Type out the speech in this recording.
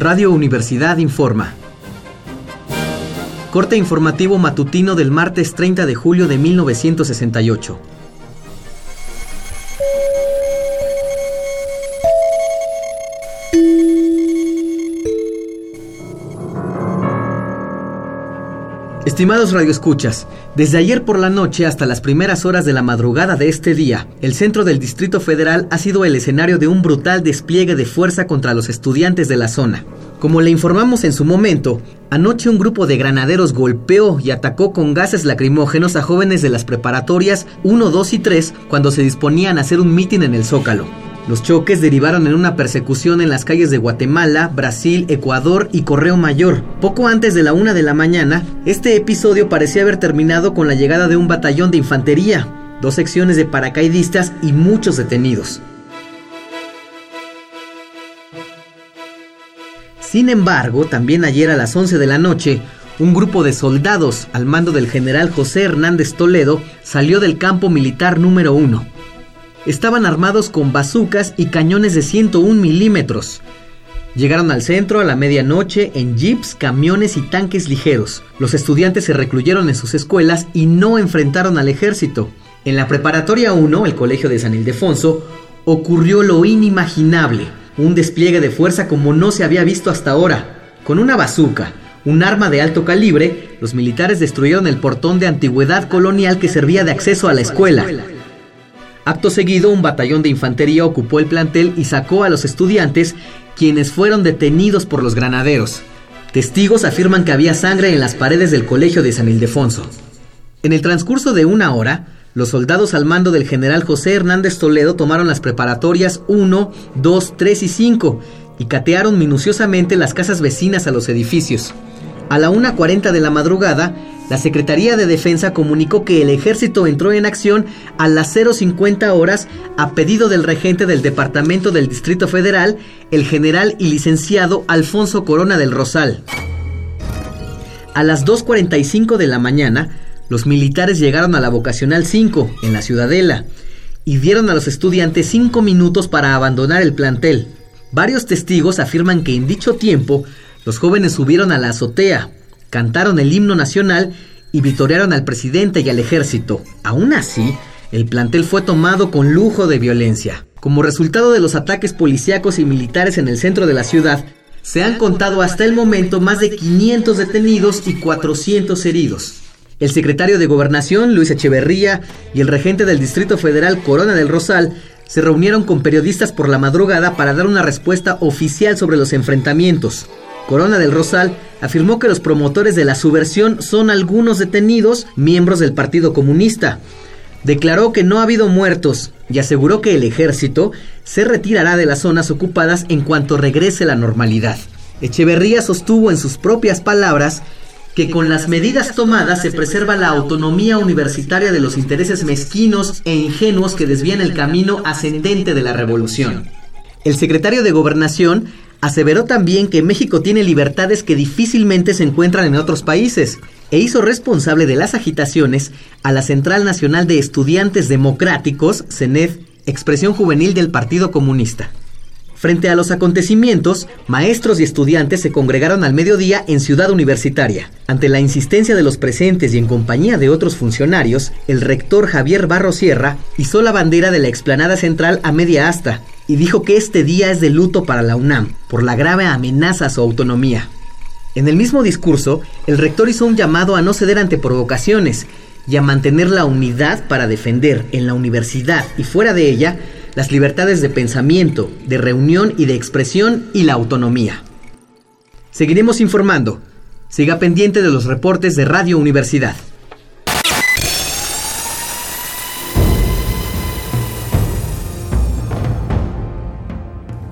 Radio Universidad informa. Corte informativo matutino del martes 30 de julio de 1968. Estimados radioescuchas, desde ayer por la noche hasta las primeras horas de la madrugada de este día, el centro del Distrito Federal ha sido el escenario de un brutal despliegue de fuerza contra los estudiantes de la zona. Como le informamos en su momento, anoche un grupo de granaderos golpeó y atacó con gases lacrimógenos a jóvenes de las preparatorias 1, 2 y 3 cuando se disponían a hacer un mitin en el Zócalo. Los choques derivaron en una persecución en las calles de Guatemala, Brasil, Ecuador y Correo Mayor. Poco antes de la una de la mañana, este episodio parecía haber terminado con la llegada de un batallón de infantería, dos secciones de paracaidistas y muchos detenidos. Sin embargo, también ayer a las 11 de la noche, un grupo de soldados al mando del general José Hernández Toledo salió del campo militar número 1 estaban armados con bazucas y cañones de 101 milímetros. Llegaron al centro a la medianoche en jeeps, camiones y tanques ligeros. Los estudiantes se recluyeron en sus escuelas y no enfrentaron al ejército. En la preparatoria 1, el colegio de San Ildefonso, ocurrió lo inimaginable, un despliegue de fuerza como no se había visto hasta ahora. Con una bazuca, un arma de alto calibre, los militares destruyeron el portón de antigüedad colonial que servía de acceso a la escuela. Acto seguido, un batallón de infantería ocupó el plantel y sacó a los estudiantes, quienes fueron detenidos por los granaderos. Testigos afirman que había sangre en las paredes del colegio de San Ildefonso. En el transcurso de una hora, los soldados al mando del general José Hernández Toledo tomaron las preparatorias 1, 2, 3 y 5 y catearon minuciosamente las casas vecinas a los edificios. A la 1.40 de la madrugada, la Secretaría de Defensa comunicó que el ejército entró en acción a las 0.50 horas a pedido del regente del Departamento del Distrito Federal, el general y licenciado Alfonso Corona del Rosal. A las 2.45 de la mañana, los militares llegaron a la vocacional 5, en la Ciudadela, y dieron a los estudiantes 5 minutos para abandonar el plantel. Varios testigos afirman que en dicho tiempo, los jóvenes subieron a la azotea, cantaron el himno nacional y vitorearon al presidente y al ejército. Aún así, el plantel fue tomado con lujo de violencia. Como resultado de los ataques policíacos y militares en el centro de la ciudad, se han contado hasta el momento más de 500 detenidos y 400 heridos. El secretario de Gobernación, Luis Echeverría, y el regente del Distrito Federal, Corona del Rosal, se reunieron con periodistas por la madrugada para dar una respuesta oficial sobre los enfrentamientos. Corona del Rosal afirmó que los promotores de la subversión son algunos detenidos miembros del Partido Comunista. Declaró que no ha habido muertos y aseguró que el ejército se retirará de las zonas ocupadas en cuanto regrese la normalidad. Echeverría sostuvo en sus propias palabras que con las medidas tomadas se preserva la autonomía universitaria de los intereses mezquinos e ingenuos que desvían el camino ascendente de la revolución. El secretario de Gobernación Aseveró también que México tiene libertades que difícilmente se encuentran en otros países e hizo responsable de las agitaciones a la Central Nacional de Estudiantes Democráticos, CENED, expresión juvenil del Partido Comunista. Frente a los acontecimientos, maestros y estudiantes se congregaron al mediodía en Ciudad Universitaria. Ante la insistencia de los presentes y en compañía de otros funcionarios, el rector Javier Barro Sierra hizo la bandera de la explanada central a media asta y dijo que este día es de luto para la UNAM por la grave amenaza a su autonomía. En el mismo discurso, el rector hizo un llamado a no ceder ante provocaciones y a mantener la unidad para defender en la universidad y fuera de ella las libertades de pensamiento, de reunión y de expresión y la autonomía. Seguiremos informando. Siga pendiente de los reportes de Radio Universidad.